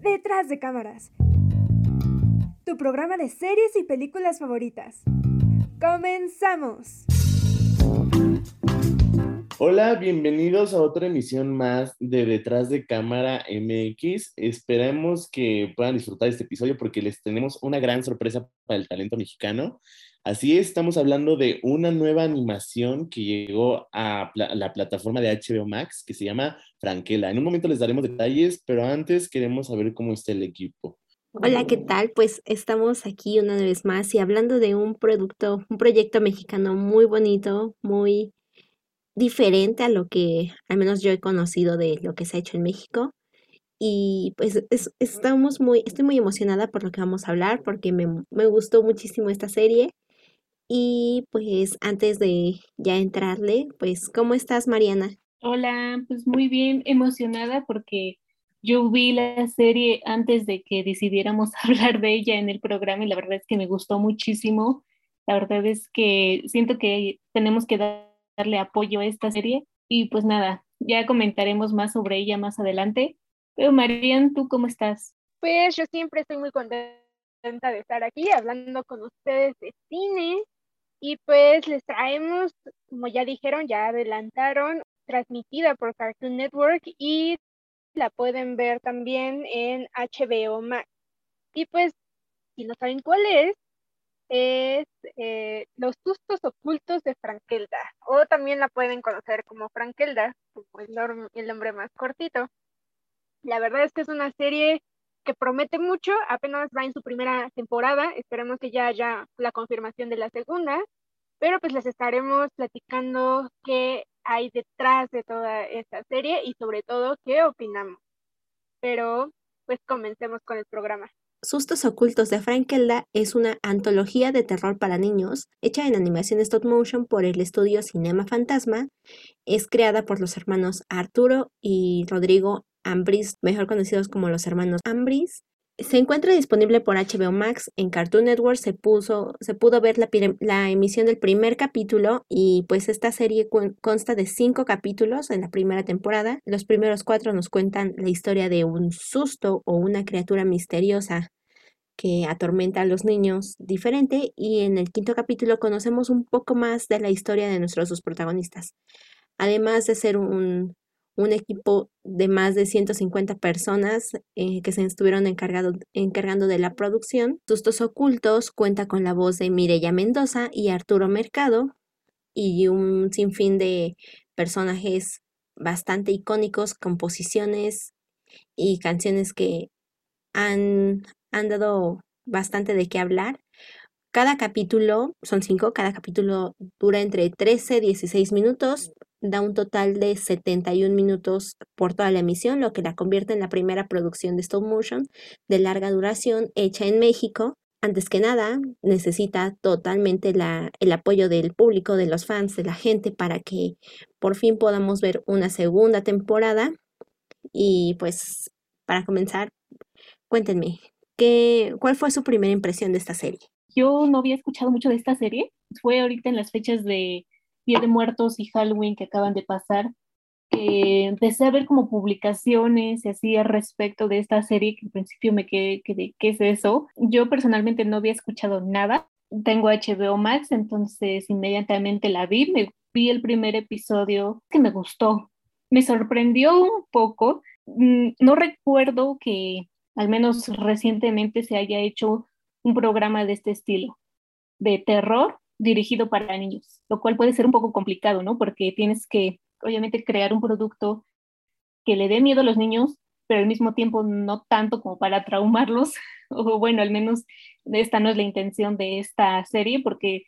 Detrás de cámaras. Tu programa de series y películas favoritas. ¡Comenzamos! Hola, bienvenidos a otra emisión más de Detrás de Cámara MX. Esperemos que puedan disfrutar este episodio porque les tenemos una gran sorpresa para el talento mexicano. Así es, estamos hablando de una nueva animación que llegó a la plataforma de HBO Max que se llama Franquela. En un momento les daremos detalles, pero antes queremos saber cómo está el equipo. Hola, ¿qué tal? Pues estamos aquí una vez más y hablando de un producto, un proyecto mexicano muy bonito, muy diferente a lo que al menos yo he conocido de lo que se ha hecho en México. Y pues estamos muy, estoy muy emocionada por lo que vamos a hablar porque me gustó muchísimo esta serie y pues antes de ya entrarle, pues, ¿cómo estás, Mariana? Hola, pues muy bien, emocionada porque yo vi la serie antes de que decidiéramos hablar de ella en el programa y la verdad es que me gustó muchísimo. La verdad es que siento que tenemos que darle apoyo a esta serie y pues nada, ya comentaremos más sobre ella más adelante. Pero Marian, ¿tú cómo estás? Pues yo siempre estoy muy contenta de estar aquí hablando con ustedes de cine y pues les traemos, como ya dijeron, ya adelantaron, transmitida por Cartoon Network y la pueden ver también en HBO Max. Y pues, si no saben cuál es, es eh, Los sustos ocultos de Frankelda, o también la pueden conocer como Frankelda, como el, el nombre más cortito. La verdad es que es una serie que promete mucho, apenas va en su primera temporada, esperemos que ya haya la confirmación de la segunda, pero pues les estaremos platicando qué hay detrás de toda esta serie y sobre todo qué opinamos. Pero pues comencemos con el programa. Sustos Ocultos de Frankelda es una antología de terror para niños hecha en animación stop motion por el estudio Cinema Fantasma. Es creada por los hermanos Arturo y Rodrigo Ambris, mejor conocidos como los hermanos Ambris. Se encuentra disponible por HBO Max. En Cartoon Network se, puso, se pudo ver la, la, emisión del primer capítulo y pues esta serie consta de cinco capítulos en la primera temporada. Los primeros cuatro nos cuentan la historia de un susto o una criatura misteriosa que atormenta a los niños diferente y en el quinto capítulo conocemos un poco más de la historia de nuestros dos protagonistas. Además de ser un, un equipo de más de 150 personas eh, que se estuvieron encargado, encargando de la producción. Sustos Ocultos cuenta con la voz de Mireya Mendoza y Arturo Mercado y un sinfín de personajes bastante icónicos, composiciones y canciones que han, han dado bastante de qué hablar. Cada capítulo, son cinco, cada capítulo dura entre 13 y 16 minutos, da un total de 71 minutos por toda la emisión, lo que la convierte en la primera producción de stop motion de larga duración hecha en México. Antes que nada, necesita totalmente el apoyo del público, de los fans, de la gente, para que por fin podamos ver una segunda temporada. Y pues, para comenzar, cuéntenme, ¿qué, ¿cuál fue su primera impresión de esta serie? Yo no había escuchado mucho de esta serie. Fue ahorita en las fechas de Día de Muertos y Halloween que acaban de pasar, que empecé a ver como publicaciones y así al respecto de esta serie, que en principio me quedé, quedé, ¿qué es eso? Yo personalmente no había escuchado nada. Tengo HBO Max, entonces inmediatamente la vi, me vi el primer episodio que me gustó. Me sorprendió un poco. Mm, no recuerdo que al menos recientemente se haya hecho un programa de este estilo, de terror dirigido para niños, lo cual puede ser un poco complicado, ¿no? Porque tienes que, obviamente, crear un producto que le dé miedo a los niños, pero al mismo tiempo no tanto como para traumarlos, o bueno, al menos esta no es la intención de esta serie, porque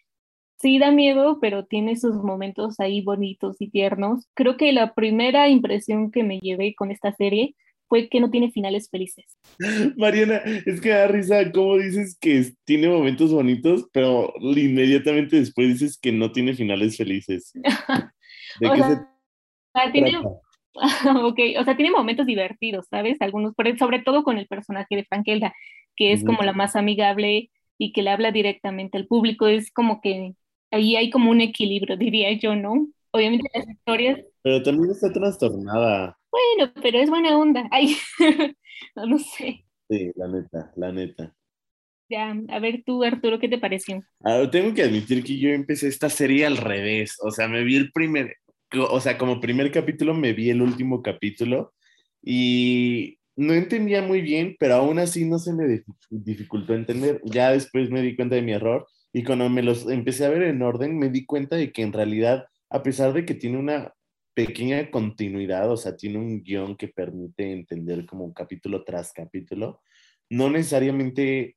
sí da miedo, pero tiene sus momentos ahí bonitos y tiernos. Creo que la primera impresión que me llevé con esta serie fue que no tiene finales felices. Mariana, es que da risa cómo dices que tiene momentos bonitos, pero inmediatamente después dices que no tiene finales felices. ¿De qué se tiene, ok, o sea, tiene momentos divertidos, ¿sabes? Algunos, sobre todo con el personaje de Frankelda, que es como la más amigable y que le habla directamente al público, es como que ahí hay como un equilibrio, diría yo, ¿no? Obviamente las historias. Pero también está trastornada. Bueno, pero es buena onda. Ay, no lo sé. Sí, la neta, la neta. Ya, a ver tú, Arturo, ¿qué te pareció? Ah, tengo que admitir que yo empecé esta serie al revés. O sea, me vi el primer, o sea, como primer capítulo me vi el último capítulo y no entendía muy bien, pero aún así no se me dificultó entender. Ya después me di cuenta de mi error y cuando me los empecé a ver en orden, me di cuenta de que en realidad, a pesar de que tiene una pequeña continuidad, o sea, tiene un guion que permite entender como capítulo tras capítulo, no necesariamente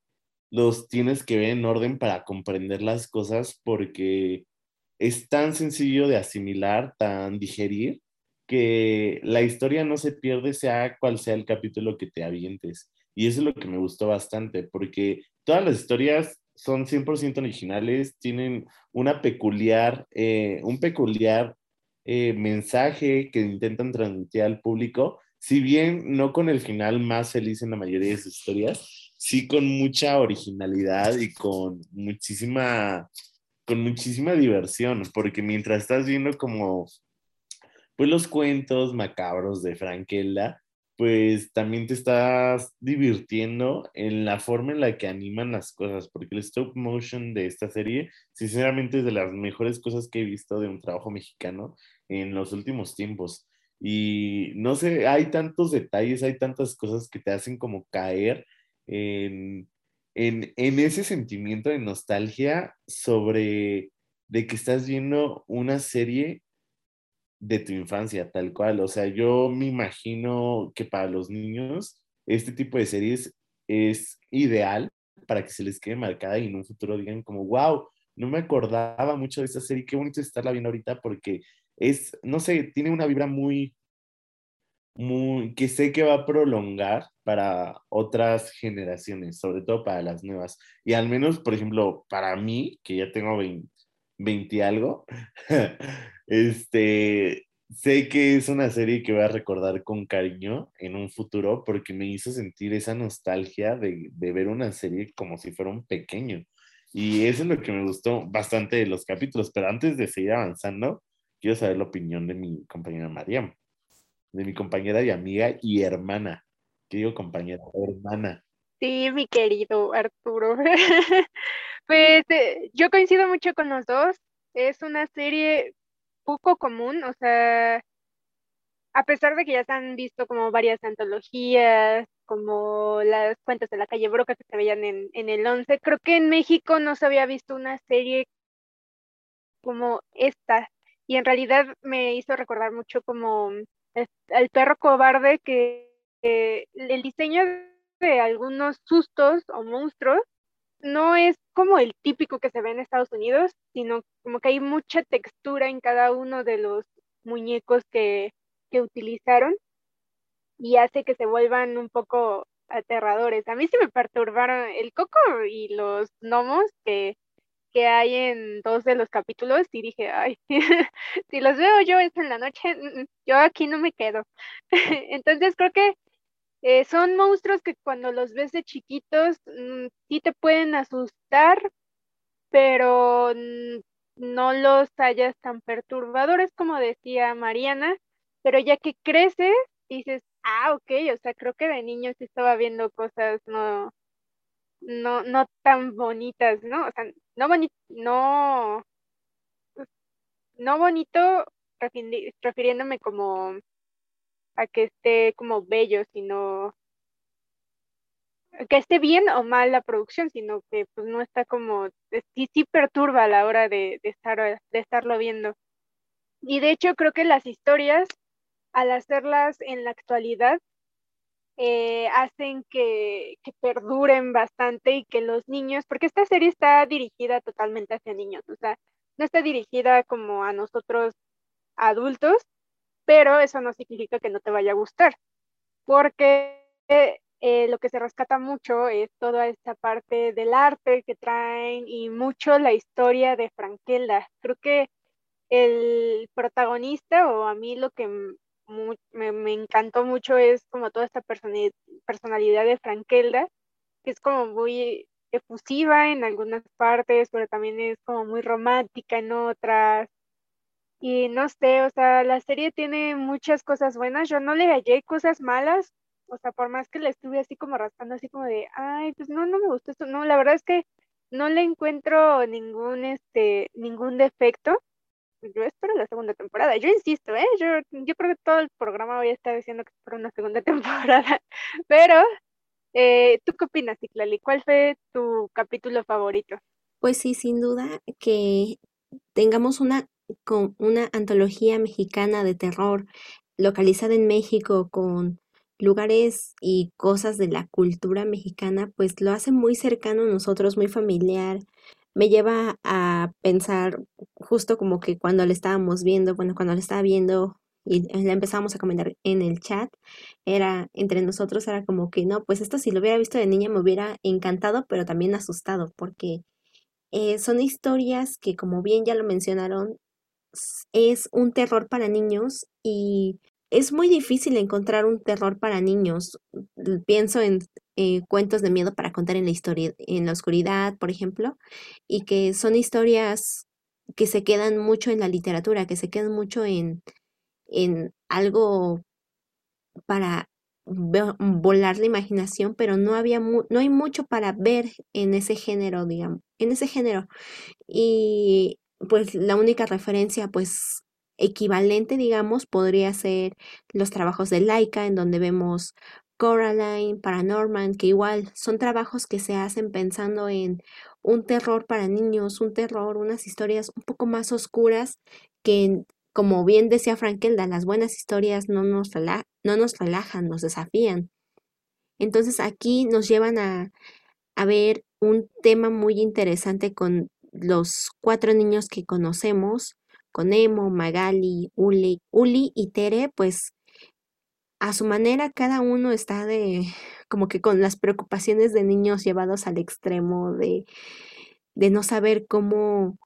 los tienes que ver en orden para comprender las cosas porque es tan sencillo de asimilar, tan digerir, que la historia no se pierde sea cual sea el capítulo que te avientes. Y eso es lo que me gustó bastante, porque todas las historias son 100% originales, tienen una peculiar, eh, un peculiar eh, mensaje que intentan transmitir al público, si bien no con el final más feliz en la mayoría de sus historias, sí con mucha originalidad y con muchísima, con muchísima diversión, porque mientras estás viendo como, pues los cuentos macabros de Frankelda, pues también te estás divirtiendo en la forma en la que animan las cosas, porque el stop motion de esta serie, sinceramente, es de las mejores cosas que he visto de un trabajo mexicano en los últimos tiempos. Y no sé, hay tantos detalles, hay tantas cosas que te hacen como caer en, ese sentimiento de nostalgia sobre de que estás viendo una serie de tu infancia, tal cual. O sea, yo me imagino que para los niños este tipo de series es ideal para que se les quede marcada y en un futuro digan como, wow, no me acordaba mucho de esta serie, qué bonito estarla viendo ahorita porque es, no sé, tiene una vibra muy, que sé que va a prolongar para otras generaciones, sobre todo para las nuevas. Y al menos, por ejemplo, para mí, que ya tengo 20, 20 algo, este, sé que es una serie que voy a recordar con cariño en un futuro porque me hizo sentir esa nostalgia de, de ver una serie como si fuera un pequeño. Y eso es lo que me gustó bastante de los capítulos. Pero antes de seguir avanzando, quiero saber la opinión de mi compañera Mariam de mi compañera y amiga y hermana. ¿Qué digo compañera? Hermana. Sí, mi querido Arturo. pues eh, yo coincido mucho con los dos. Es una serie poco común, o sea, a pesar de que ya se han visto como varias antologías, como las cuentas de la calle Broca que se veían en, en el 11, creo que en México no se había visto una serie como esta. Y en realidad me hizo recordar mucho como el perro cobarde que el diseño de algunos sustos o monstruos no es como el típico que se ve en Estados Unidos, sino como que hay mucha textura en cada uno de los muñecos que, que utilizaron y hace que se vuelvan un poco aterradores. A mí sí me perturbaron el coco y los gnomos que que hay en dos de los capítulos y dije, ay, si los veo yo en la noche, mm, mm, yo aquí no me quedo. Entonces creo que eh, son monstruos que cuando los ves de chiquitos mm, sí te pueden asustar, pero no los hallas tan perturbadores como decía Mariana, pero ya que creces, dices, ah, ok, o sea, creo que de niño sí estaba viendo cosas no, no, no tan bonitas, ¿no? O sea, no bonito, no, no bonito refiriéndome como a que esté como bello, sino que esté bien o mal la producción, sino que pues no está como, sí, sí perturba a la hora de, estar, de estarlo viendo. Y de hecho creo que las historias, al hacerlas en la actualidad, eh, hacen que, perduren bastante y que los niños, porque esta serie está dirigida totalmente hacia niños, o sea, no está dirigida como a nosotros adultos, pero eso no significa que no te vaya a gustar, porque eh, lo que se rescata mucho es toda esta parte del arte que traen y mucho la historia de Frankelda. Creo que el protagonista o a mí lo que me, encantó mucho es como toda esta personalidad de Frankelda, que es como muy efusiva en algunas partes, pero también es como muy romántica en otras. Y no sé, o sea, la serie tiene muchas cosas buenas. Yo no le hallé cosas malas. O sea, por más que le estuve así como raspando, así como de, ay, pues no, no me gustó esto. No, la verdad es que no le encuentro ningún, este, ningún defecto. Yo espero la segunda temporada. Yo insisto, ¿eh? Yo, yo creo que todo el programa voy a estar diciendo que espero una segunda temporada. Pero, eh, ¿tú qué opinas, Ciclali? ¿Cuál fue tu capítulo favorito? Pues sí, sin duda que tengamos una, con una antología mexicana de terror localizada en México con lugares y cosas de la cultura mexicana, pues lo hace muy cercano a nosotros, muy familiar. Me lleva a pensar justo como que cuando le estábamos viendo, bueno, cuando le estaba viendo y la empezamos a comentar en el chat, era entre nosotros, era como que no, pues esto si lo hubiera visto de niña me hubiera encantado, pero también asustado, porque eh, son historias que, como bien ya lo mencionaron, es un terror para niños y es muy difícil encontrar un terror para niños. Pienso en eh, cuentos de miedo para contar en la historia, en la oscuridad, por ejemplo, y que son historias que se quedan mucho en la literatura, que se quedan mucho en, en algo para volar la imaginación, pero no había no hay mucho para ver en ese género, digamos, en ese género. Y pues la única referencia pues equivalente, digamos, podría ser los trabajos de Laika, en donde vemos Coraline, Paranorman, que igual son trabajos que se hacen pensando en un terror para niños, un terror, unas historias un poco más oscuras que, como bien decía Frankelda, las buenas historias no nos, no nos relajan, nos desafían. Entonces aquí nos llevan a, a ver un tema muy interesante con los cuatro niños que conocemos, con Emo, Magali, Uli, Uli y Tere, pues a su manera cada uno está de como que con las preocupaciones de niños llevados al extremo de, de no saber cómo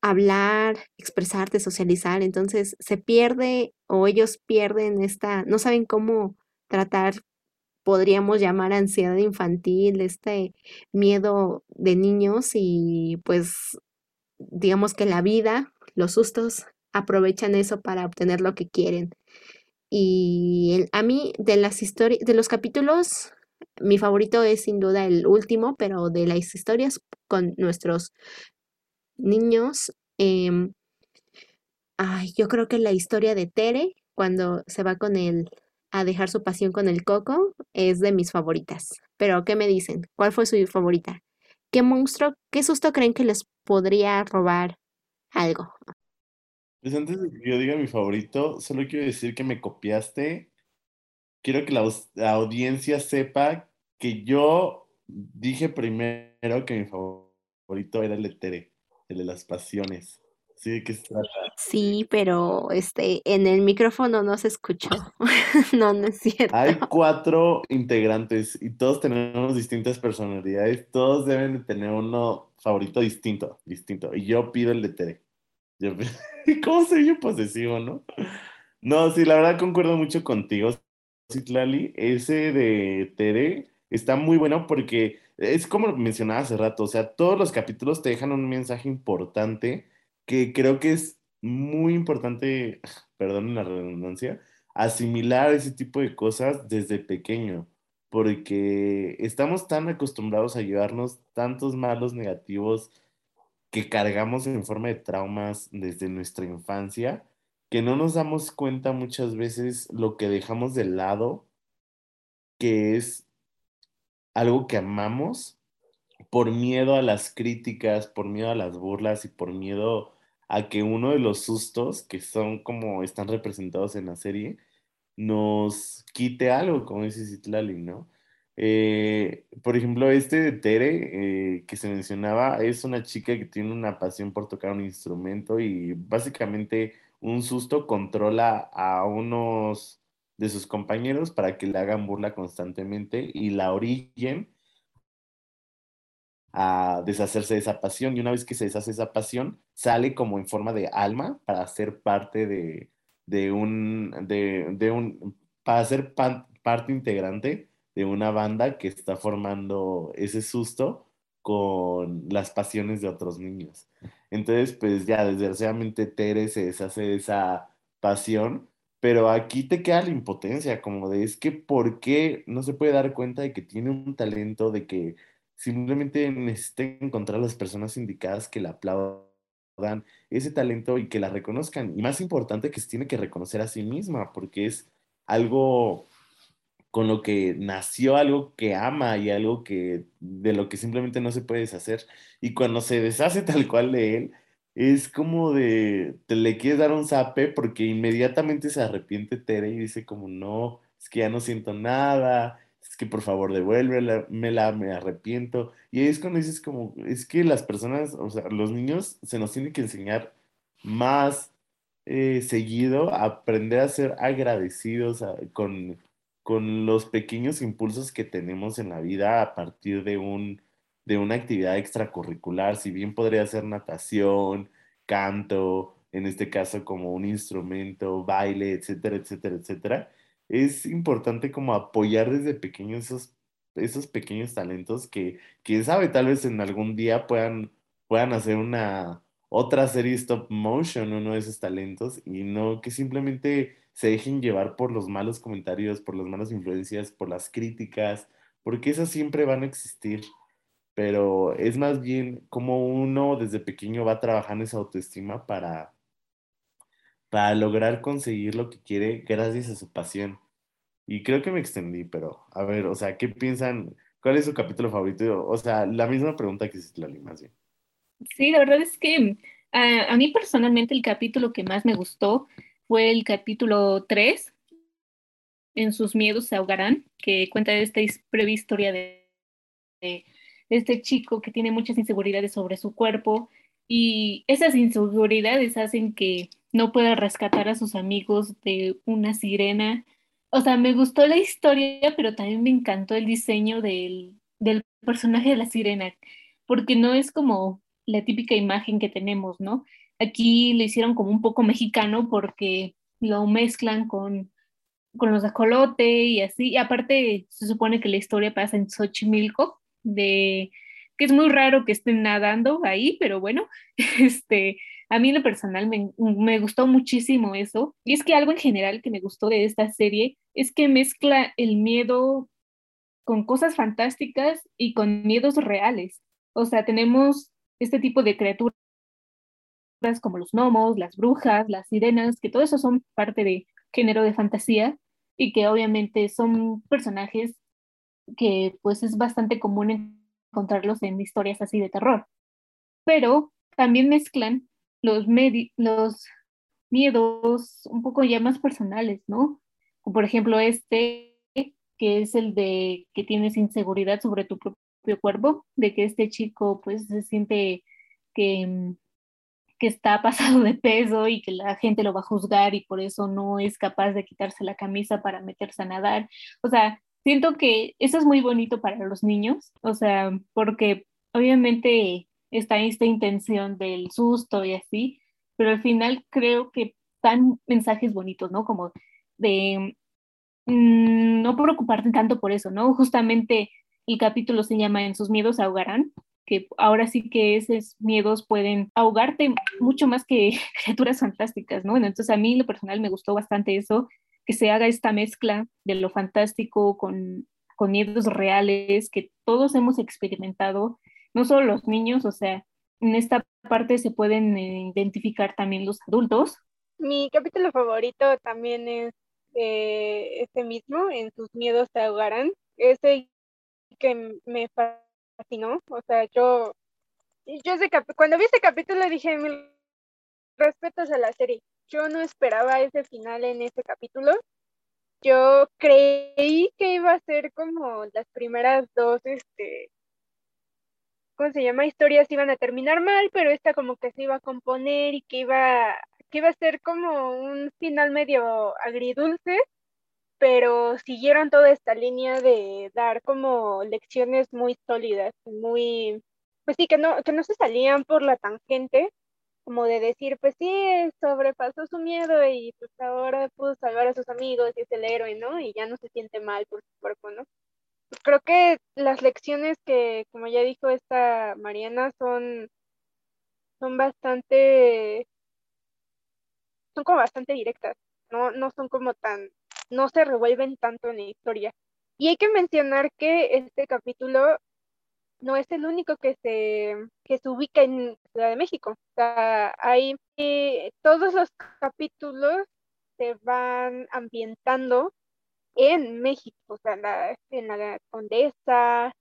hablar, expresarte, socializar, entonces se pierde o ellos pierden esta, no saben cómo tratar, podríamos llamar ansiedad infantil, este miedo de niños y pues digamos que la vida los sustos aprovechan eso para obtener lo que quieren. Y a mí de las historias, de los capítulos, mi favorito es sin duda el último, pero de las historias con nuestros niños, em, ay, yo creo que la historia de Tere, cuando se va con él a dejar su pasión con el coco, es de mis favoritas. Pero, ¿qué me dicen? ¿Cuál fue su favorita? ¿Qué monstruo, qué susto creen que les podría robar algo. Pues antes de que yo diga mi favorito, solo quiero decir que me copiaste. Quiero que la, audiencia sepa que yo dije primero que mi favorito era el de el de las pasiones. ¿Sí de qué se trata? Sí, pero este, en el micrófono no se escuchó. no, no es cierto. Hay cuatro integrantes y todos tenemos distintas personalidades. Todos deben de tener uno favorito distinto, distinto. Y yo pido el de Tere. Yo, ¿Cómo soy yo posesivo, no? No, sí, la verdad concuerdo mucho contigo, Citlali. Ese de Tere está muy bueno porque es como mencionaba hace rato, o sea, todos los capítulos te dejan un mensaje importante que creo que es muy importante, perdón la redundancia, asimilar ese tipo de cosas desde pequeño, porque estamos tan acostumbrados a llevarnos tantos malos negativos que cargamos en forma de traumas desde nuestra infancia, que no nos damos cuenta muchas veces lo que dejamos de lado, que es algo que amamos por miedo a las críticas, por miedo a las burlas y por miedo a que uno de los sustos que son como están representados en la serie nos quite algo, como dice Citlali, ¿no? Eh, por ejemplo, este de Tere eh, que se mencionaba es una chica que tiene una pasión por tocar un instrumento y básicamente un susto controla a unos de sus compañeros para que le hagan burla constantemente y la orillen a deshacerse de esa pasión y una vez que se deshace esa pasión sale como en forma de alma para ser parte de, de un de, un para ser parte integrante de una banda que está formando ese susto con las pasiones de otros niños. Entonces, pues ya desgraciadamente Tere se deshace de esa pasión, pero aquí te queda la impotencia, como de es que ¿por qué no se puede dar cuenta de que tiene un talento, de que simplemente necesita encontrar las personas indicadas que la aplaudan ese talento y que la reconozcan? Y más importante que se tiene que reconocer a sí misma, porque es algo con lo que nació algo que ama y algo que de lo que simplemente no se puede deshacer. Y cuando se deshace tal cual de él, es como de, te le quieres dar un zape porque inmediatamente se arrepiente Tere y dice como, no, es que ya no siento nada, es que por favor devuélvela, me la, me arrepiento. Y ahí es cuando dices como, es que las personas, o sea, los niños se nos tienen que enseñar más eh, seguido a aprender a ser agradecidos con con los pequeños impulsos que tenemos en la vida a partir de, un, de una actividad extracurricular, si bien podría ser natación, canto, en este caso como un instrumento, baile, etcétera, etcétera, etcétera, es importante como apoyar desde pequeños esos, esos pequeños talentos que, quién sabe, tal vez en algún día puedan, puedan hacer una otra serie stop motion, uno de esos talentos, y no que simplemente se dejen llevar por los malos comentarios, por las malas influencias, por las críticas, porque esas siempre van a existir. Pero es más bien como uno desde pequeño va trabajando esa autoestima para, para lograr conseguir lo que quiere gracias a su pasión. Y creo que me extendí, pero a ver, o sea, ¿qué piensan? ¿Cuál es su capítulo favorito? O sea, la misma pregunta que hiciste la bien. Sí, la verdad es que a, a mí personalmente el capítulo que más me gustó fue el capítulo 3, En sus miedos se ahogarán, que cuenta esta breve historia de, este chico que tiene muchas inseguridades sobre su cuerpo y esas inseguridades hacen que no pueda rescatar a sus amigos de una sirena. O sea, me gustó la historia, pero también me encantó el diseño del, del personaje de la sirena, porque no es como la típica imagen que tenemos, ¿no? Aquí lo hicieron como un poco mexicano porque lo mezclan con, con los ajolote y así. Y aparte se supone que la historia pasa en Xochimilco, de, que es muy raro que estén nadando ahí, pero bueno, este, a mí lo personal me, me gustó muchísimo eso. Y es que algo en general que me gustó de esta serie es que mezcla el miedo con cosas fantásticas y con miedos reales. O sea, tenemos este tipo de criaturas como los gnomos, las brujas, las sirenas, que todo eso son parte de género de fantasía y que obviamente son personajes que pues es bastante común encontrarlos en historias así de terror. Pero también mezclan los, los miedos un poco ya más personales, ¿no? Como por ejemplo este, que es el de que tienes inseguridad sobre tu propio cuerpo, de que este chico pues se siente que mm, que está pasado de peso y que la gente lo va a juzgar y por eso no es capaz de quitarse la camisa para meterse a nadar. O sea, siento que eso es muy bonito para los niños, o sea, porque obviamente está esta intención del susto y así, pero al final creo que dan mensajes bonitos, ¿no? Como de mm, no preocuparte tanto por eso, ¿no? Justamente el capítulo se llama En sus miedos ahogarán que ahora sí que esos miedos pueden ahogarte mucho más que criaturas fantásticas, ¿no? Bueno, entonces a mí lo personal me gustó bastante eso, que se haga esta mezcla de lo fantástico con, con miedos reales que todos hemos experimentado, no solo los niños, o sea, en esta parte se pueden eh, identificar también los adultos. Mi capítulo favorito también es eh, este mismo, en sus miedos se ahogarán. Ese que me fascinó. O sea, yo, yo cuando vi este capítulo dije mil respetos a la serie. Yo no esperaba ese final en ese capítulo. Yo creí que iba a ser como las primeras dos, este, ¿cómo se llama? Historias iban a terminar mal, pero esta como que se iba a componer y que iba, que iba a ser como un final medio agridulce pero siguieron toda esta línea de dar como lecciones muy sólidas, muy, pues sí, que no, que no se salían por la tangente, como de decir, pues sí, sobrepasó su miedo y pues ahora pudo salvar a sus amigos y es el héroe, ¿no? Y ya no se siente mal por su cuerpo, ¿no? Creo que las lecciones que, como ya dijo esta Mariana, son, son bastante, son como bastante directas, no, no son como tan, no se revuelven tanto en la historia. Y hay que mencionar que este capítulo no es el único que se, que se ubica en Ciudad de México. O sea, hay eh, todos los capítulos se van ambientando en México, o sea, en la Condesa,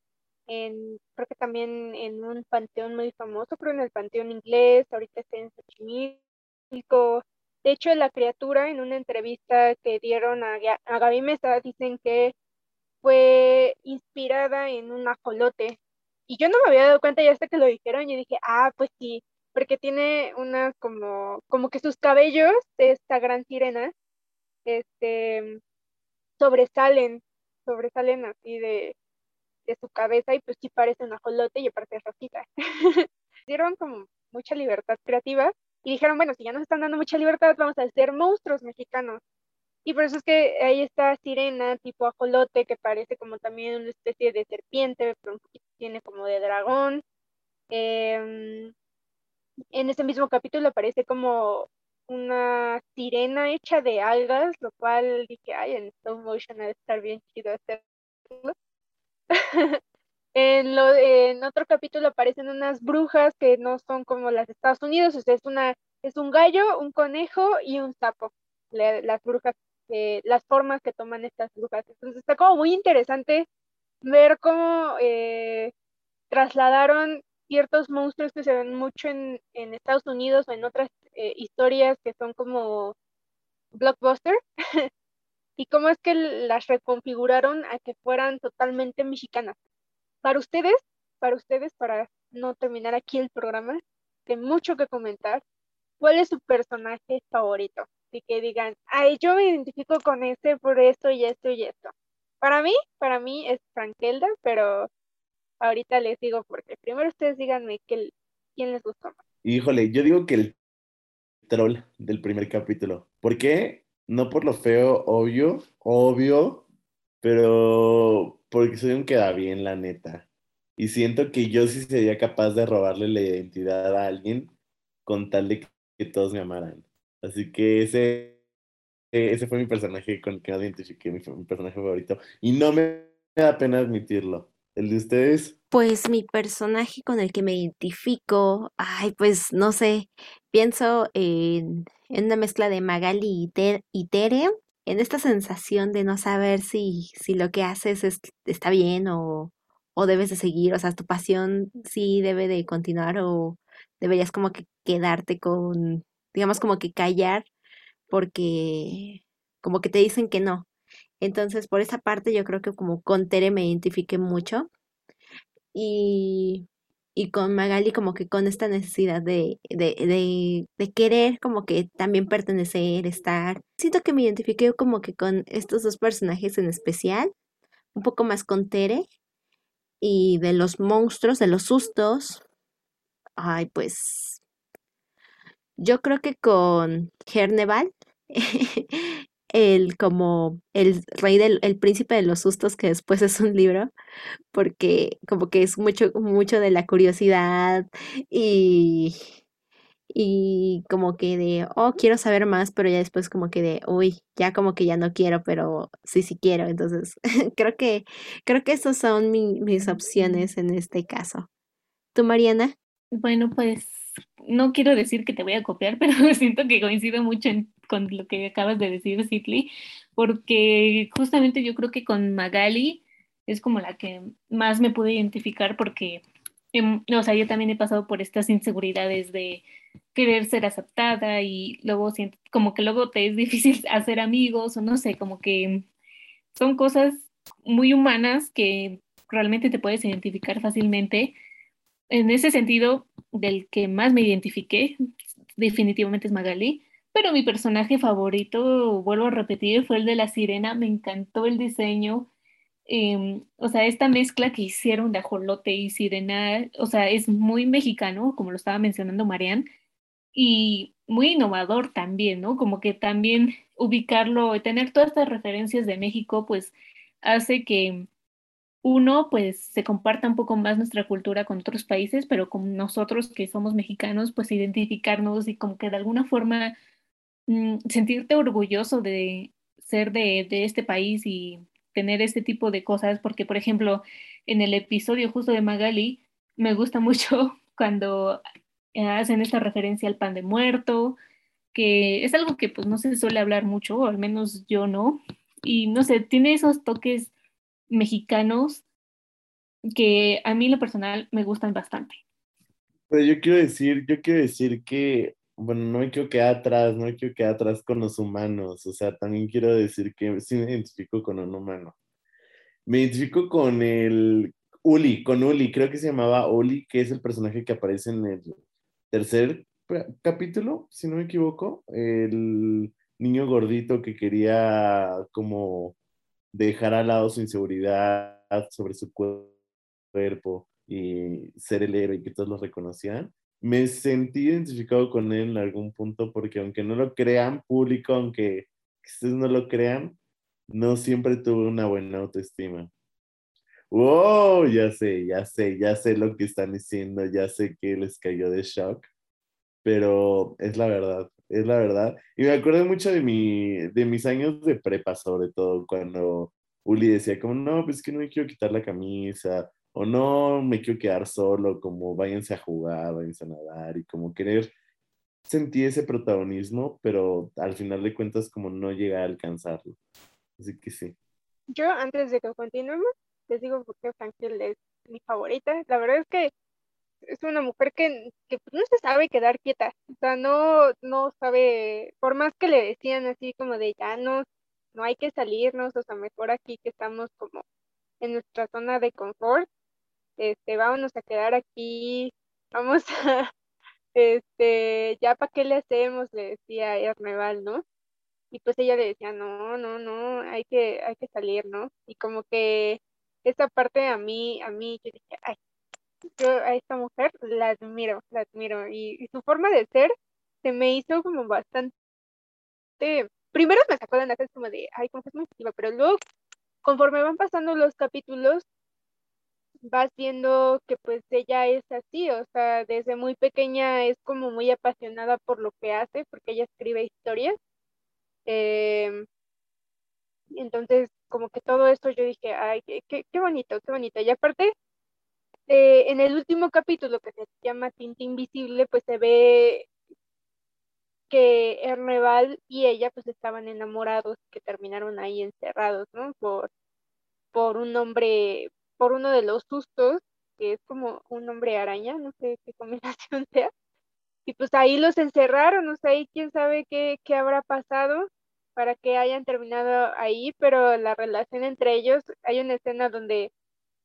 en, creo que también en un panteón muy famoso, creo en el panteón inglés, ahorita está en Xochimilco. De hecho, la criatura en una entrevista que dieron a, a Gaby Mesa dicen que fue inspirada en un ajolote. Y yo no me había dado cuenta ya hasta que lo dijeron, y dije, ah, pues sí, porque tiene una como, como que sus cabellos de esta gran sirena, este, sobresalen, sobresalen así de, de su cabeza y pues sí parece un ajolote y aparte es rosita. Dieron como mucha libertad creativa y dijeron, bueno, si ya nos están dando mucha libertad, vamos a hacer monstruos mexicanos. Y por eso es que ahí está Sirena, tipo ajolote, que parece como también una especie de serpiente, pero un poquito tiene como de dragón. Em, en ese mismo capítulo aparece como una sirena hecha de algas, lo cual dije, ay, en stop motion debe estar bien chido hacerlo. en, lo, en otro capítulo aparecen unas brujas que no son como las de Estados Unidos, o sea, es, una, es un gallo, un conejo y un sapo, las brujas, eh, las formas que toman estas brujas. Entonces está como muy interesante ver cómo eh, trasladaron ciertos monstruos que se ven mucho en, Estados Unidos o en otras eh, historias que son como blockbuster y cómo es que las reconfiguraron a que fueran totalmente mexicanas. Para ustedes, para ustedes, para no terminar aquí el programa, de mucho que comentar, ¿cuál es su personaje favorito? Y que digan, ay, yo me identifico con ese por esto y esto y esto. Para mí, para mí es Frankelda, pero ahorita les digo porque primero ustedes díganme que, quién les gustó más. Híjole, yo digo que el troll del primer capítulo. ¿Por qué? No por lo feo, obvio, obvio, pero porque soy un queda bien, la neta. Y siento que yo sí sería capaz de robarle la identidad a alguien con tal de que todos me amaran. Así que ese, ese fue mi personaje con el que me identifiqué, mi, mi personaje favorito. Y no me da pena admitirlo. ¿El de ustedes? Pues mi personaje con el que me identifico, ay, pues no sé, pienso en, una mezcla de Magali y, Tere, en esta sensación de no saber si, si lo que haces está bien o, o debes de seguir, o sea, tu pasión sí debe de continuar o deberías como que quedarte con, digamos como que callar porque como que te dicen que no. Entonces, por esa parte yo creo que como con Tere me identifique mucho y, y con Magali como que con esta necesidad de, de, de, querer como que también pertenecer, estar. Siento que me identifique como que con estos dos personajes en especial, un poco más con Tere y de los monstruos, de los sustos. Ay, pues yo creo que con Herneval el como el rey del el príncipe de los sustos que después es un libro porque como que es mucho mucho de la curiosidad y y como que de oh quiero saber más pero ya después como que de uy ya como que ya no quiero pero sí sí quiero entonces creo que creo que esas son mis opciones en este caso. Tú Mariana bueno pues no quiero decir que te voy a copiar, pero siento que coincido mucho con lo que acabas de decir, Citli, porque justamente yo creo que con Magali es como la que más me pude identificar porque, em, o sea, yo también he pasado por estas inseguridades de querer ser aceptada y luego como que luego te es difícil hacer amigos o no sé, como que son cosas muy humanas que realmente te puedes identificar fácilmente. En ese sentido, del que más me identifiqué definitivamente es Magali, pero mi personaje favorito, vuelvo a repetir, fue el de la sirena, me encantó el diseño, em, o sea, esta mezcla que hicieron de ajolote y sirena, o sea, es muy mexicano, como lo estaba mencionando Marian, y muy innovador también, ¿no? Como que también ubicarlo, tener todas estas referencias de México, pues hace que uno, pues se comparta un poco más nuestra cultura con otros países, pero con nosotros que somos mexicanos, pues identificarnos y como que de alguna forma mm, sentirte orgulloso de ser de, este país y tener este tipo de cosas, porque por ejemplo, en el episodio justo de Magali, me gusta mucho cuando hacen esta referencia al pan de muerto, que es algo que pues no se suele hablar mucho, o al menos yo no, y no sé, tiene esos toques mexicanos que a mí lo personal me gustan bastante. Pero yo quiero decir, yo quiero decir que, bueno, no me quiero quedar atrás, no me quiero quedar atrás con los humanos, o sea, también quiero decir que sí me identifico con un humano. Me identifico con el Uli, con Uli, creo que se llamaba Uli, que es el personaje que aparece en el tercer capítulo, si no me equivoco, el niño gordito que quería como dejar al lado su inseguridad sobre su cuerpo y ser el héroe y que todos lo reconocían. Me sentí identificado con él en algún punto porque aunque no lo crean público, aunque ustedes no lo crean, no siempre tuve una buena autoestima. ¡Wow! Ya sé, ya sé, ya sé lo que están diciendo, ya sé que les cayó de shock, pero es la verdad, es la verdad. Y me acuerdo mucho de, mi, de mis años de prepa, sobre todo, cuando Uli decía como, no, pues que no me quiero quitar la camisa, o no me quiero quedar solo, como váyanse a jugar, váyanse a nadar, y como querer sentir ese protagonismo, pero al final de cuentas como no llega a alcanzarlo. Así que sí. Yo, antes de que continuemos, les digo porque Frankel es mi favorita. La verdad es que es una mujer que, que no se sabe quedar quieta, o sea, no, no sabe, por más que le decían así como de ya no, no hay que salirnos, o sea, mejor aquí que estamos como en nuestra zona de confort, este, vámonos a quedar aquí, vamos a, este, ya para qué le hacemos, le decía Erneval, ¿no? Y pues ella le decía, no, no, no, hay que, hay que salir, ¿no? Y como que esa parte a mí, a mí, yo dije, ay, yo a esta mujer la admiro, la admiro. Y, su forma de ser se me hizo como bastante. Primero me sacó de la como de, ay, como que es muy positiva, pero luego, conforme van pasando los capítulos, vas viendo que pues ella es así, o sea, desde muy pequeña es como muy apasionada por lo que hace, porque ella escribe historias. Em, entonces, como que todo esto yo dije, ay, qué, qué bonito, qué bonito. Y aparte, eh, en el último capítulo que se llama Tinta Invisible, pues se ve que Erneval y ella pues estaban enamorados, que terminaron ahí encerrados, ¿no? Por, por un hombre, por uno de los sustos, que es como un hombre araña, no sé qué combinación sea. Y pues ahí los encerraron, no sé, ahí quién sabe qué, qué habrá pasado para que hayan terminado ahí, pero la relación entre ellos, hay una escena donde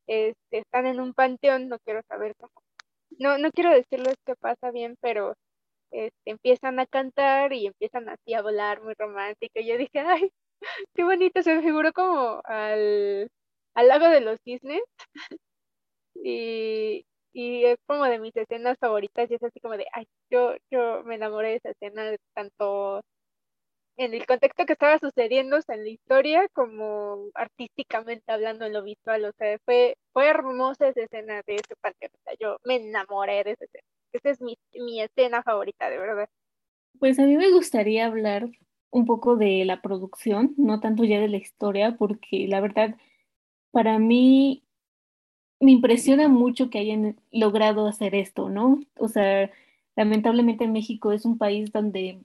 están en un panteón, no quiero saber cómo, no, no quiero decirles qué pasa bien, pero este, empiezan a cantar y empiezan así a volar muy romántico. Yo dije, ay, qué bonito, se me figuró como al, al lago de los cisnes. y, y es como de mis escenas favoritas y es así como de, ay, yo, yo me enamoré de esa escena tanto en el contexto que estaba sucediendo en la historia como artísticamente hablando en lo visual, o sea, fue, fue hermosa esa escena de ese panteón, o sea, yo me enamoré de esa escena, esa es mi, mi escena favorita, de verdad. Pues a mí me gustaría hablar un poco de la producción, no tanto ya de la historia, porque la verdad, para mí me impresiona mucho que hayan logrado hacer esto, ¿no? O sea, lamentablemente México es un país donde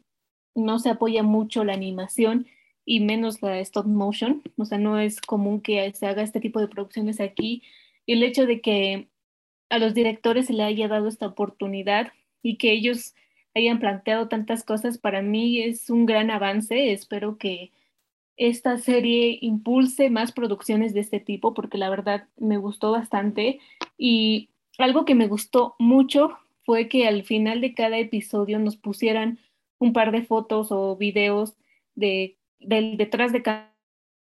no se apoya mucho la animación y menos la stop motion, o sea, no es común que se haga este tipo de producciones aquí. Y el hecho de que a los directores se le haya dado esta oportunidad y que ellos hayan planteado tantas cosas, para mí es un gran avance. Espero que esta serie impulse más producciones de este tipo, porque la verdad me gustó bastante. Y algo que me gustó mucho fue que al final de cada episodio nos pusieran un par de fotos o videos de, del detrás de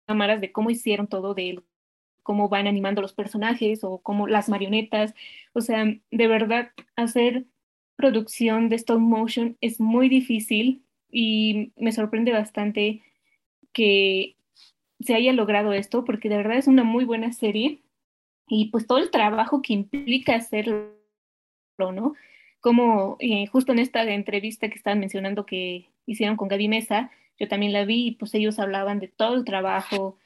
cámaras de cómo hicieron todo, de cómo van animando los personajes o cómo las marionetas. O sea, de verdad, hacer producción de stop motion es muy difícil y me sorprende bastante que se haya logrado esto porque de verdad es una muy buena serie y pues todo el trabajo que implica hacerlo, ¿no? Como eh, justo en esta entrevista que estaban mencionando que hicieron con Gaby Mesa, yo también la vi y pues ellos hablaban de todo el trabajo,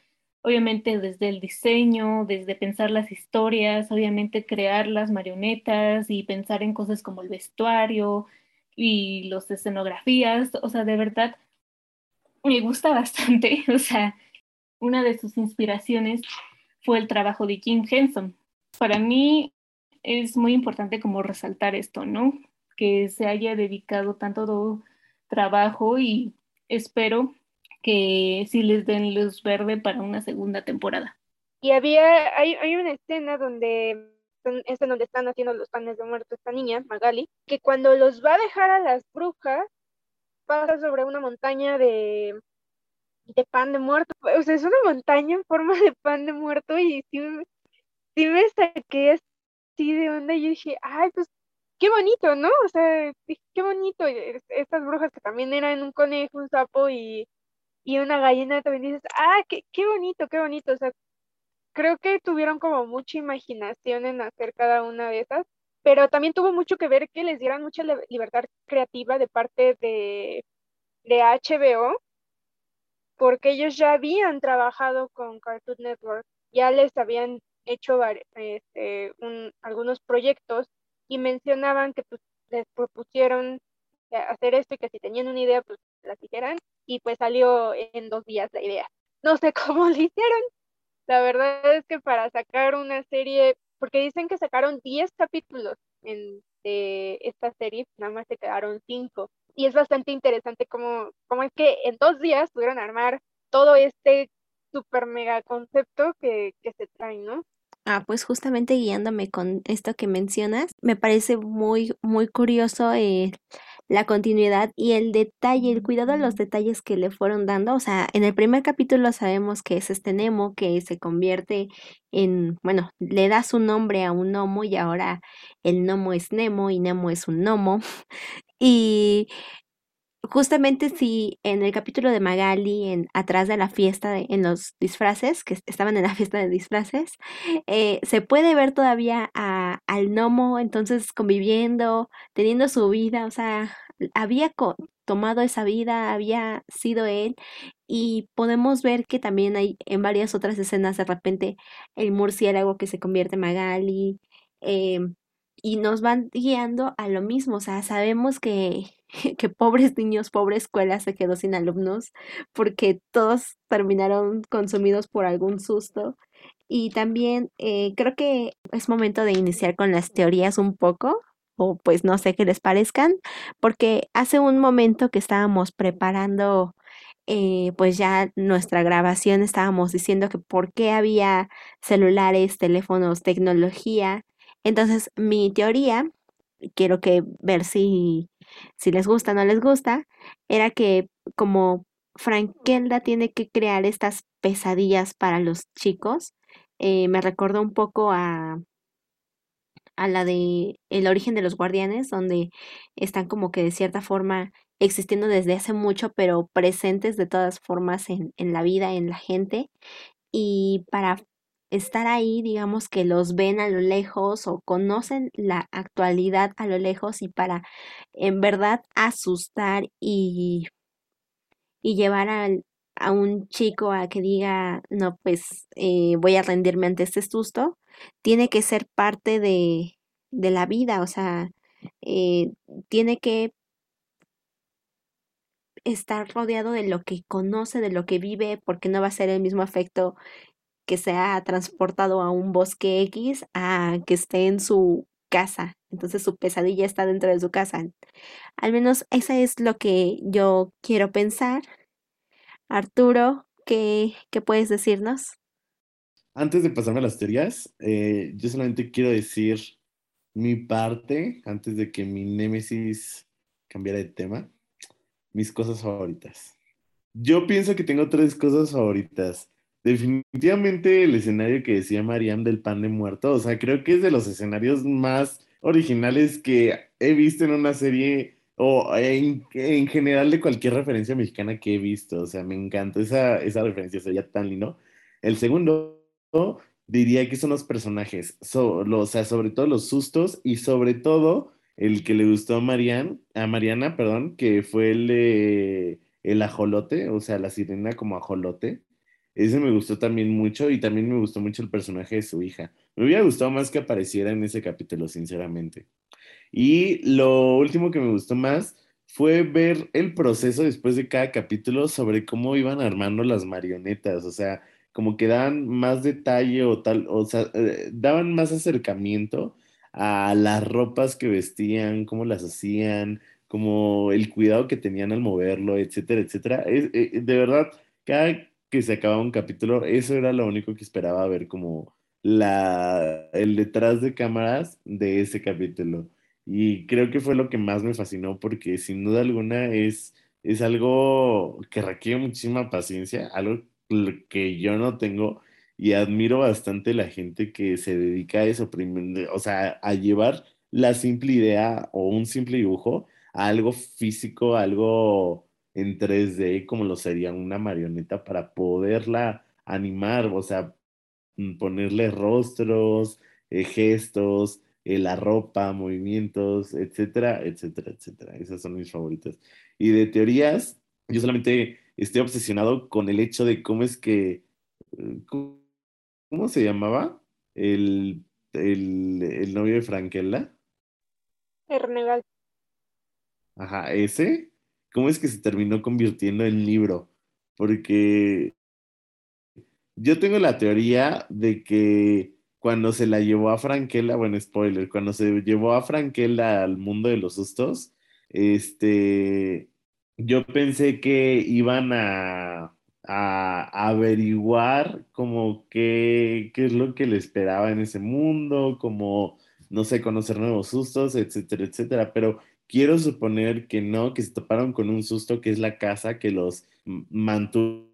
obviamente desde el diseño, desde pensar las historias, obviamente crear las marionetas y pensar en cosas como el vestuario y las escenografías, o sea, de verdad me gusta bastante, o sea, una de sus inspiraciones fue el trabajo de Jim Henson. Para mí es muy importante como resaltar esto, ¿no? Que se haya dedicado tanto trabajo y espero que sí les den luz verde para una segunda temporada. Y había, hay, hay una escena donde es en donde están haciendo los panes de muerto esta niña, Magali, que cuando los va a dejar a las brujas, pasa sobre una montaña de, de pan de muerto. O sea, es una montaña en forma de pan de muerto y sí, sí me saqué así de onda y yo dije, ay, pues qué bonito, ¿no? O sea, qué bonito. Estas brujas que también eran un conejo, un sapo y, y una gallina, también dices, ah, qué, qué bonito, qué bonito. O sea, creo que tuvieron como mucha imaginación en hacer cada una de esas, pero también tuvo mucho que ver que les dieran mucha libertad creativa de parte de, de HBO, porque ellos ya habían trabajado con Cartoon Network, ya les habían hecho este, algunos proyectos y mencionaban que pues, les propusieron hacer esto y que si tenían una idea, pues la dijeran y pues salió en dos días la idea. No sé cómo lo hicieron. La verdad es que para sacar una serie, porque dicen que sacaron 10 capítulos en, de esta serie, nada más se quedaron 5. Y es bastante interesante cómo, cómo es que en dos días pudieron armar todo este super mega concepto que, que se trae, ¿no? Ah, pues justamente guiándome con esto que mencionas, me parece muy, muy curioso eh, la continuidad y el detalle, el cuidado de los detalles que le fueron dando. O sea, en el primer capítulo sabemos que es este Nemo que se convierte en, bueno, le da su nombre a un gnomo y ahora el gnomo es Nemo y Nemo es un gnomo. Y justamente si en el capítulo de Magali, en atrás de la fiesta, en los disfraces, que estaban en la fiesta de disfraces, eh, se puede ver todavía a, al gnomo entonces conviviendo, teniendo su vida, o sea, había tomado esa vida, había sido él, y podemos ver que también hay en varias otras escenas de repente el murciélago que se convierte en Magali, em, y nos van guiando a lo mismo, o sea, sabemos que que pobres niños, pobre escuela se quedó sin alumnos porque todos terminaron consumidos por algún susto. Y también eh, creo que es momento de iniciar con las teorías un poco, o pues no sé qué les parezcan, porque hace un momento que estábamos preparando eh, pues ya nuestra grabación estábamos diciendo que por qué había celulares, teléfonos, tecnología. Entonces mi teoría, quiero que ver si si les gusta o no les gusta, era que como Frankelda tiene que crear estas pesadillas para los chicos, eh, me recordó un poco a, a la de El origen de los guardianes, donde están como que de cierta forma existiendo desde hace mucho, pero presentes de todas formas en, en la vida, en la gente. Y para estar ahí, digamos que los ven a lo lejos o conocen la actualidad a lo lejos y para en verdad asustar y, y llevar a un chico a que diga, no, pues eh, voy a rendirme ante este susto, tiene que ser parte de, de la vida, o sea, eh, tiene que estar rodeado de lo que conoce, de lo que vive, porque no va a ser el mismo efecto que se ha transportado a un bosque X a que esté en su casa. Entonces su pesadilla está dentro de su casa. Al menos esa es lo que yo quiero pensar. Arturo, ¿qué, qué puedes decirnos? Antes de pasarme a las teorías, eh, yo solamente quiero decir mi parte, antes de que mi némesis cambiara de tema, mis cosas favoritas. Yo pienso que tengo tres cosas favoritas. Definitivamente el escenario que decía Mariam del pan de muerto, o sea, creo que es de los escenarios más originales que he visto en una serie o en, general de cualquier referencia mexicana que he visto, o sea, me encanta esa, esa referencia, sería tan lindo. El segundo diría que son los personajes, o sea, sobre todo los sustos y sobre todo el que le gustó a, Marian, a Mariana, perdón, que fue el el ajolote, o sea, la sirena como ajolote. Ese me gustó también mucho y también me gustó mucho el personaje de su hija. Me hubiera gustado más que apareciera en ese capítulo, sinceramente. Y lo último que me gustó más fue ver el proceso después de cada capítulo sobre cómo iban armando las marionetas, o sea, como que daban más detalle o tal, o sea, eh, daban más acercamiento a las ropas que vestían, cómo las hacían, como el cuidado que tenían al moverlo, etcétera, etcétera. Eh, de verdad, cada que se acababa un capítulo, eso era lo único que esperaba ver como la, el detrás de cámaras de ese capítulo. Y creo que fue lo que más me fascinó porque sin duda alguna es, es algo que requiere muchísima paciencia, algo que yo no tengo y admiro bastante la gente que se dedica a eso, o sea, a llevar la simple idea o un simple dibujo a algo físico, algo en 3D, como lo sería una marioneta para poderla animar, o sea, mm, ponerle rostros, eh, gestos, eh, la ropa, movimientos, etcétera, etcétera, etcétera. Esas son mis favoritas. Y de teorías, yo solamente estoy obsesionado con el hecho de cómo es que, eh, ¿cómo, se llamaba? El, el, novio de Franquella. Ernegal. Ajá, ese. ¿Cómo es que se terminó convirtiendo en libro? Porque yo tengo la teoría de que cuando se la llevó a Franquella, bueno, spoiler, cuando se llevó a Franquella al mundo de los sustos, este, yo pensé que iban a, averiguar como qué, qué es lo que le esperaba en ese mundo, como, no sé, conocer nuevos sustos, etcétera, etcétera, pero quiero suponer que no, que se toparon con un susto que es la casa que los mantuvo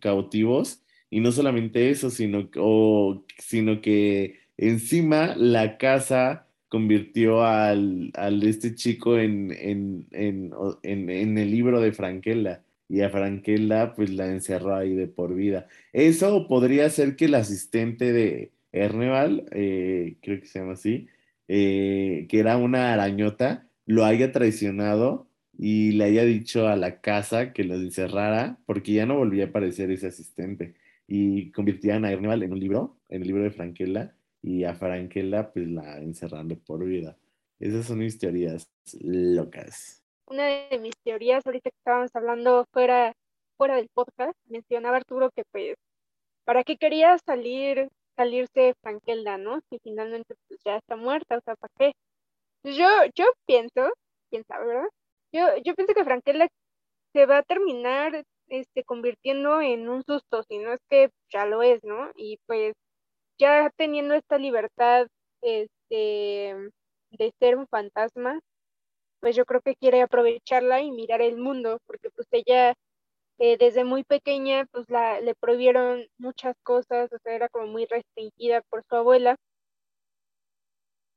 cautivos y no solamente eso, sino, sino que encima la casa convirtió al, este chico en, en, el libro de Franquella y a Franquella pues la encerró ahí de por vida. Eso podría ser que el asistente de Erneval, eh, creo que se llama así, eh, que era una arañota, lo haya traicionado y le haya dicho a la casa que lo encerrara porque ya no volvía a aparecer ese asistente y convirtieran a Erneval en un libro, en el libro de Franquella y a Franquella pues la encerrando por vida. Esas son mis teorías locas. Una de mis teorías, ahorita que estábamos hablando fuera, fuera del podcast, mencionaba Arturo que pues, ¿para qué quería salir, salirse Franquella, no? Si finalmente pues, ya está muerta, o sea, ¿para qué? Pues, yo, yo pienso, quién sabe, ¿verdad? Yo, yo pienso que Franquella se va a terminar este, convirtiendo en un susto, si no es que ya lo es, ¿no? Y pues ya teniendo esta libertad este, de ser un fantasma, pues yo creo que quiere aprovecharla y mirar el mundo, porque pues ella eh, desde muy pequeña pues la, le prohibieron muchas cosas, o sea, era como muy restringida por su abuela.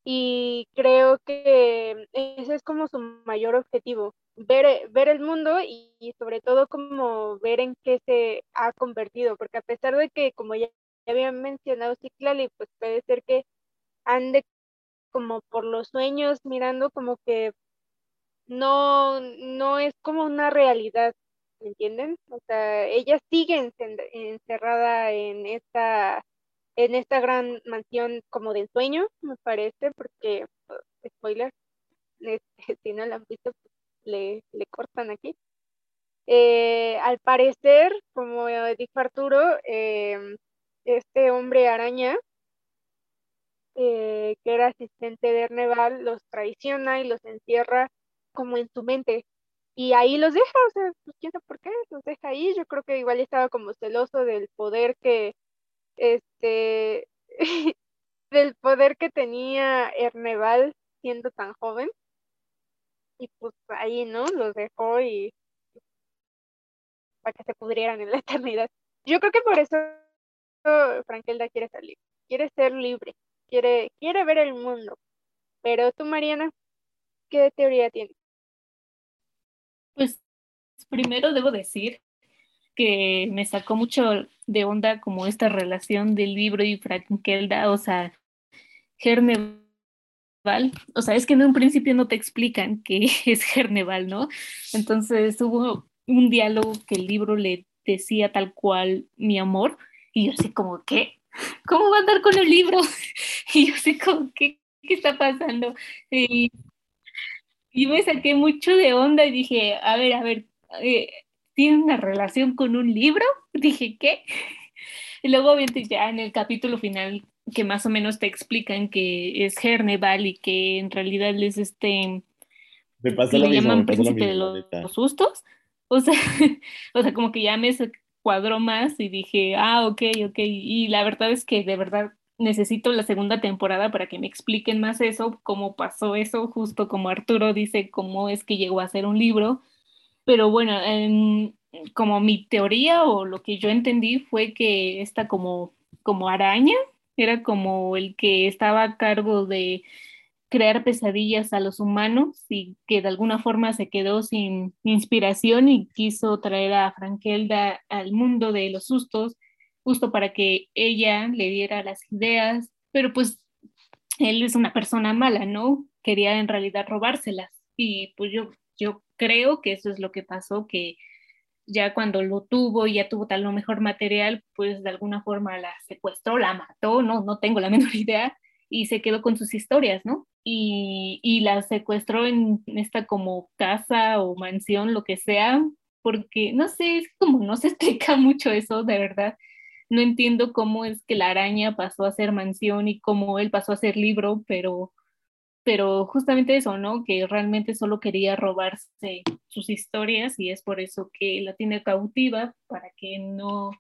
Y creo que ese es como su mayor objetivo, ver, ver el mundo y, sobre todo como ver en qué se ha convertido, porque a pesar de que como ya ya había mencionado Ciclali, pues puede ser que ande como por los sueños mirando como que no, no es como una realidad, ¿me entienden? O sea, ella sigue encerrada en esta, en esta gran mansión como de ensueño, me parece, porque, spoiler, este, si no la han visto, pues, le, le cortan aquí. Eh, al parecer, como dijo Arturo, eh, este hombre araña, eh, que era asistente de Erneval, los traiciona y los encierra como en su mente. Y ahí los deja, o sea, pues quién sabe por qué, los deja ahí. Yo creo que igual estaba como celoso del poder que, este, del poder que tenía Erneval siendo tan joven. Y pues ahí, ¿no? Los dejó y para que se pudrieran en la eternidad. Yo creo que por eso Frankelda quiere salir, quiere ser libre, quiere, quiere ver el mundo. Pero tú, Mariana, ¿qué teoría tienes? Pues primero debo decir que me sacó mucho de onda como esta relación del libro y Frankelda, o sea, Gerneval, o sea, es que en un principio no te explican qué es Gerneval, ¿no? Entonces hubo un diálogo que el libro le decía tal cual mi amor, y yo así como, ¿qué? ¿Cómo va a andar con el libro? Y yo así como, ¿qué, qué está pasando? Y, y me saqué mucho de onda y dije, a ver, a ver, eh, ¿tiene una relación con un libro? Dije, ¿qué? Y luego obviamente ya en el capítulo final que más o menos te explican que es Herneval y que en realidad es este Me pasa lo le mismo, llaman me pasa lo príncipe de mismo, los, neta. los sustos. O sea, o sea, como que ya me cuadró más y dije, ah, ok, ok. Y la verdad es que de verdad necesito la segunda temporada para que me expliquen más eso, cómo pasó eso, justo como Arturo dice, cómo es que llegó a ser un libro. Pero bueno, en- como mi teoría o lo que yo entendí fue que esta como, como araña era como el que estaba a cargo de crear pesadillas a los humanos y que de alguna forma se quedó sin inspiración y quiso traer a Frankelda al mundo de los sustos, justo para que ella le diera las ideas, pero pues él es una persona mala, ¿no? Quería en realidad robárselas y pues yo, yo creo que eso es lo que pasó, que ya cuando lo tuvo y ya tuvo tal lo mejor material, pues de alguna forma la secuestró, la mató, no, no tengo la menor idea, y se quedó con sus historias, ¿no? Y, y la secuestró en esta como casa o mansión, lo que sea, porque no sé, es como no se explica mucho eso, de verdad. No entiendo cómo es que la araña pasó a ser mansión y cómo él pasó a ser libro, pero pero justamente eso, ¿no? Que realmente solo quería robarse sus historias y es por eso que la tiene cautiva, para que no,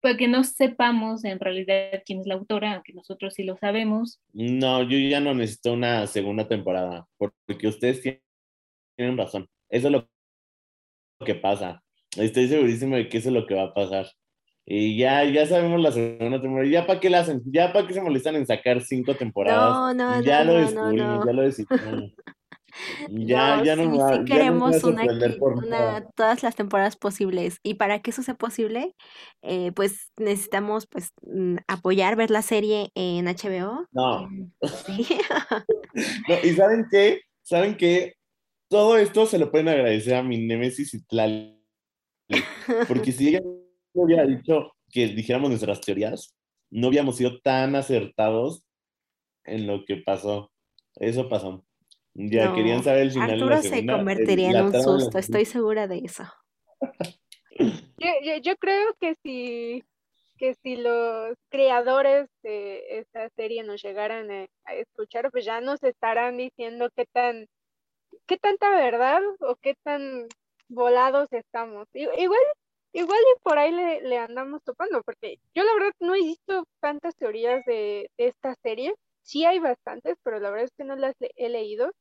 para que no sepamos en realidad quién es la autora, aunque nosotros sí lo sabemos. No, yo ya no necesito una segunda temporada, porque ustedes tienen razón. Eso es lo que pasa. Estoy segurísimo de que eso es lo que va a pasar. Y ya, ya sabemos la segunda temporada. ¿Ya para qué la hacen? ¿Ya para qué se molestan en sacar cinco temporadas? No, no, ya no, lo descubrimos, no. ya lo decidimos. Ya, No, ya no sí, va- sí ya queremos vas a una, una- todas las temporadas posibles. Y para que eso sea posible, eh, pues necesitamos pues mm, apoyar, ver la serie en HBO. No. sí. No, ¿y saben qué? ¿Saben qué? Todo esto se lo pueden agradecer a mi Némesis y Tlali. Porque si ella no hubiera dicho que dijéramos nuestras teorías, no habíamos sido tan acertados en lo que pasó. Eso pasó. Ya No, querían saber el final de la Arturo se segunda. el- convertiría en un susto, estoy segura de eso. Yo, yo, yo creo que si, que si los creadores de esta serie nos llegaran a, a escuchar, pues ya nos estarán diciendo qué tan, qué tanta verdad o qué tan volados estamos. Igual, igual y por ahí le, le andamos topando, porque yo la verdad no he visto tantas teorías de, de esta serie. Sí hay bastantes, pero la verdad es que no las he leído.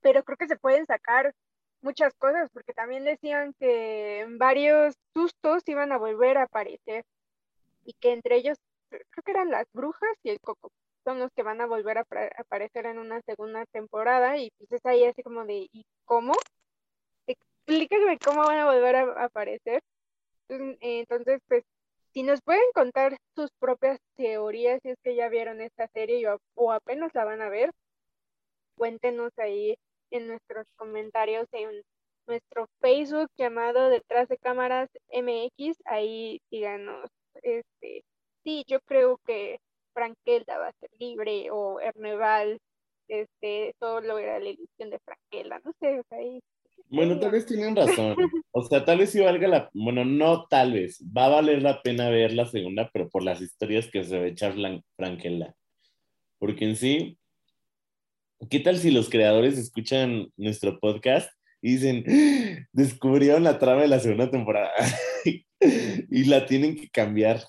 Pero creo que se pueden sacar muchas cosas, porque también decían que varios sustos iban a volver a aparecer y que entre ellos cre- creo que eran las brujas y el coco son los que van a volver a aparecer en una segunda temporada y pues es ahí así como de ¿y cómo? Explícame cómo van a volver a aparecer. Entonces, pues si nos pueden contar sus propias teorías, si es que ya vieron esta serie o, o apenas la van a ver, cuéntenos ahí en nuestros comentarios en nuestro Facebook llamado Detrás de Cámaras MX, ahí díganos, este, sí, yo creo que Frankelda va a ser libre o Erneval, este, solo era la ilusión de Frankelda, no sé, o sea, ahí, Bueno, tal vez tienen razón. O sea, tal vez sí valga la... Bueno, no tal vez. Va a valer la pena ver la segunda, pero por las historias que se va a echar Fran- Frankelda. Porque en sí, ¿qué tal si los creadores escuchan nuestro podcast y dicen, "¡Ah! descubrieron la trama de la segunda temporada y la tienen que cambiar?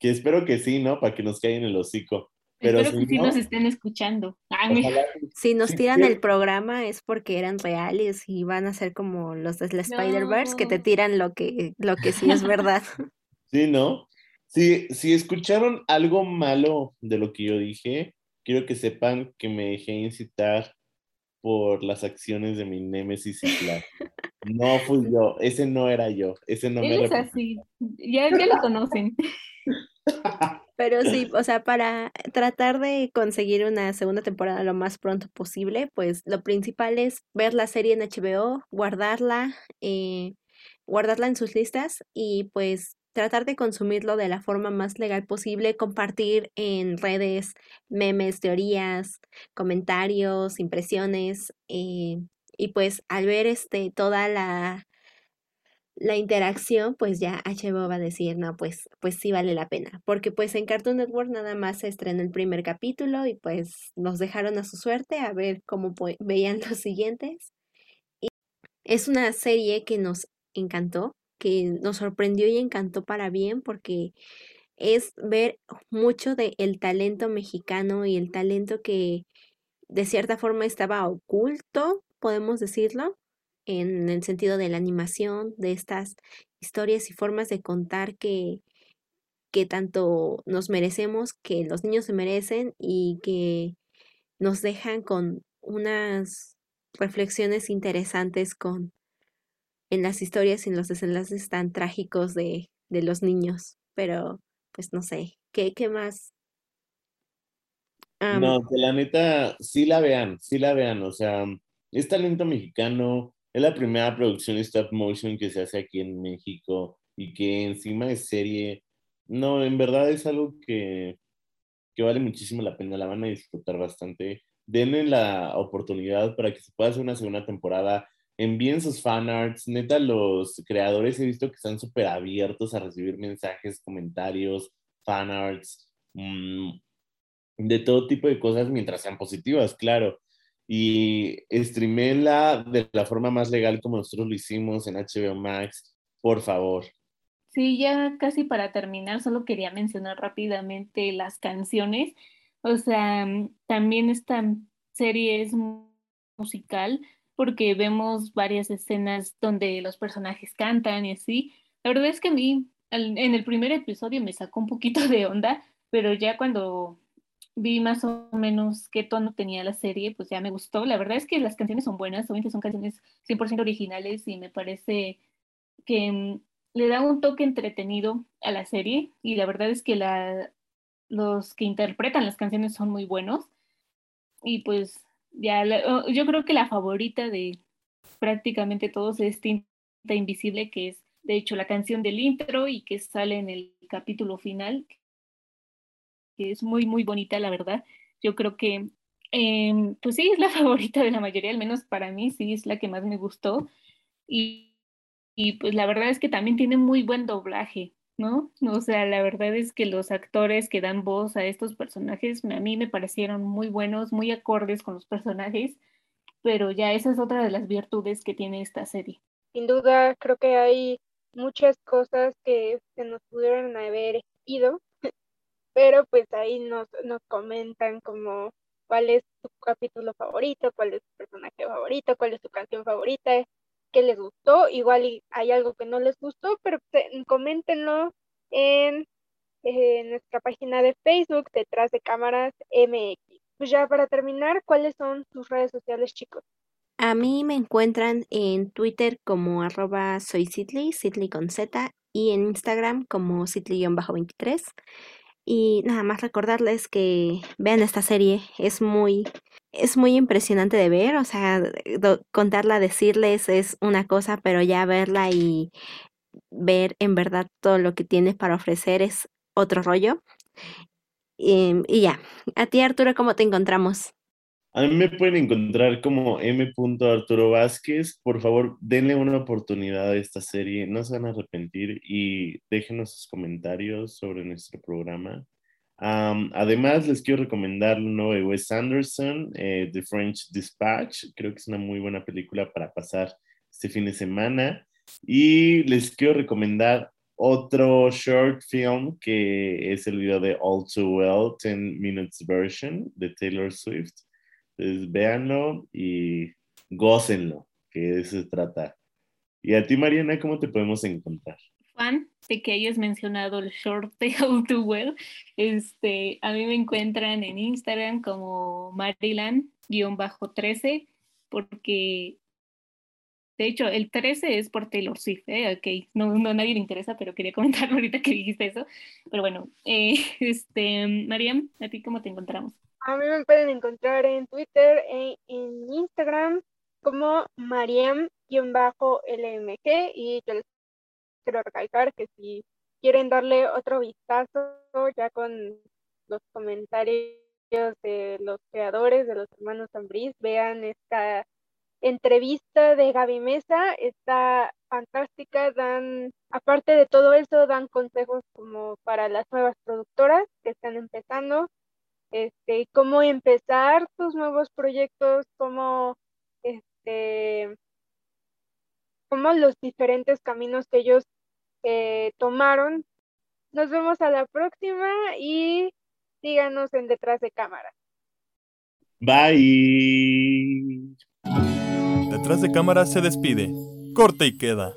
Que espero que sí, ¿no? Para que nos caigan el hocico. Pero Espero si que sí no, nos estén escuchando. Ojalá- Si nos Sí, tiran sí. el programa es porque eran reales y van a ser como los de la Spider-Verse que te No. tiran lo que, lo que sí es verdad. Sí, ¿no? Si, si escucharon algo malo de lo que yo dije, quiero que sepan que me dejé incitar por las acciones de mi némesis y No fui yo, ese no era yo, ese no Él me es así, ya, ya lo conocen. Pero sí, o sea, para tratar de conseguir una segunda temporada lo más pronto posible, pues lo principal es ver la serie en HBO, guardarla, eh, guardarla en sus listas y pues tratar de consumirlo de la forma más legal posible, compartir en redes memes, teorías, comentarios, impresiones, eh, y pues al ver este toda la la interacción, pues ya HBO va a decir, no, pues, pues sí vale la pena, porque pues en Cartoon Network nada más se estrenó el primer capítulo y pues nos dejaron a su suerte a ver cómo veían los siguientes. Y es una serie que nos encantó, que nos sorprendió y encantó para bien, porque es ver mucho del el talento mexicano y el talento que de cierta forma estaba oculto, podemos decirlo, en el sentido de la animación, de estas historias y formas de contar que, que tanto nos merecemos, que los niños se merecen y que nos dejan con unas reflexiones interesantes con en las historias y en los desenlaces tan trágicos de, de los niños. Pero, pues no sé, ¿qué, qué más? no, que la neta, sí la vean, sí la vean, o sea, es talento mexicano, es la primera producción stop motion que se hace aquí en México y que encima es serie. No, en verdad es algo que, que vale muchísimo la pena, la van a disfrutar bastante. Denle la oportunidad para que se pueda hacer una segunda temporada. Envíen sus fanarts. Neta, los creadores he visto que están súper abiertos a recibir mensajes, comentarios, fanarts, mmm, de todo tipo de cosas mientras sean positivas, claro y streamela de la forma más legal como nosotros lo hicimos en HBO Max, por favor. Sí, ya casi para terminar, solo quería mencionar rápidamente las canciones. O sea, también esta serie es musical porque vemos varias escenas donde los personajes cantan y así. La verdad es que a mí en el primer episodio me sacó un poquito de onda, pero ya cuando vi más o menos qué tono tenía la serie, pues ya me gustó. La verdad es que las canciones son buenas, obviamente son canciones 100% originales y me parece que mm, le da un toque entretenido a la serie y la verdad es que la, los que interpretan las canciones son muy buenos y pues ya oh, yo creo que la favorita de prácticamente todos es Tinta Invisible, que es de hecho la canción del intro y que sale en el capítulo final, que es muy, muy bonita, la verdad. Yo creo que, em, pues sí, es la favorita de la mayoría, al menos para mí, sí, es la que más me gustó. Y, y pues la verdad es que también tiene muy buen doblaje, ¿no? O sea, la verdad es que los actores que dan voz a estos personajes a mí me parecieron muy buenos, muy acordes con los personajes, pero ya esa es otra de las virtudes que tiene esta serie. Sin duda, creo que hay muchas cosas que se nos pudieron haber ido pero pues ahí nos, nos comentan como cuál es su capítulo favorito, cuál es su personaje favorito, cuál es su canción favorita, qué les gustó, igual hay algo que no les gustó, pero coméntenlo en, nuestra página de Facebook, detrás de cámaras MX. Pues ya para terminar, ¿cuáles son sus redes sociales, chicos? A mí me encuentran en Twitter como arroba soy Sidley, con Z, y en Instagram como Sidley-23. Y nada más recordarles que vean esta serie, es muy, es muy impresionante de ver, o sea, contarla, decirles es una cosa, pero ya verla y ver en verdad todo lo que tienes para ofrecer es otro rollo. Y, y ya, a ti Arturo, ¿cómo te encontramos? A mí me pueden encontrar como M. Arturo Vázquez. Por favor, denle una oportunidad a esta serie, no se van a arrepentir y déjenos sus comentarios sobre nuestro programa. además, les quiero recomendar uno de Wes Anderson, eh, The French Dispatch. Creo que es una muy buena película para pasar este fin de semana. Y les quiero recomendar otro short film que es el video de All Too Well, 10 Minutes Version de Taylor Swift entonces, véanlo y gócenlo, que de eso se trata. Y a ti, Mariana, ¿cómo te podemos encontrar? Fan de que hayas mencionado el short de How to Well. Este, a mí me encuentran en Instagram como Marilan-13 porque de hecho, el 13 es por Taylor Swift, ¿eh? Ok, no, no nadie le interesa, pero quería comentarlo ahorita que dijiste eso. Pero bueno, eh, este, Mariam, ¿a ti cómo te encontramos? A mí me pueden encontrar en Twitter e en Instagram como Mariam-LMG y yo les quiero recalcar que si quieren darle otro vistazo ya con los comentarios de los creadores de los hermanos Ambris, vean esta entrevista de Gaby Mesa, está fantástica, dan, aparte de todo eso, dan consejos como para las nuevas productoras que están empezando, este, cómo empezar sus nuevos proyectos, cómo, este, cómo los diferentes caminos que ellos eh, tomaron. Nos vemos a la próxima y síganos en Detrás de Cámara. Bye. Detrás de cámara se despide. Corte y queda.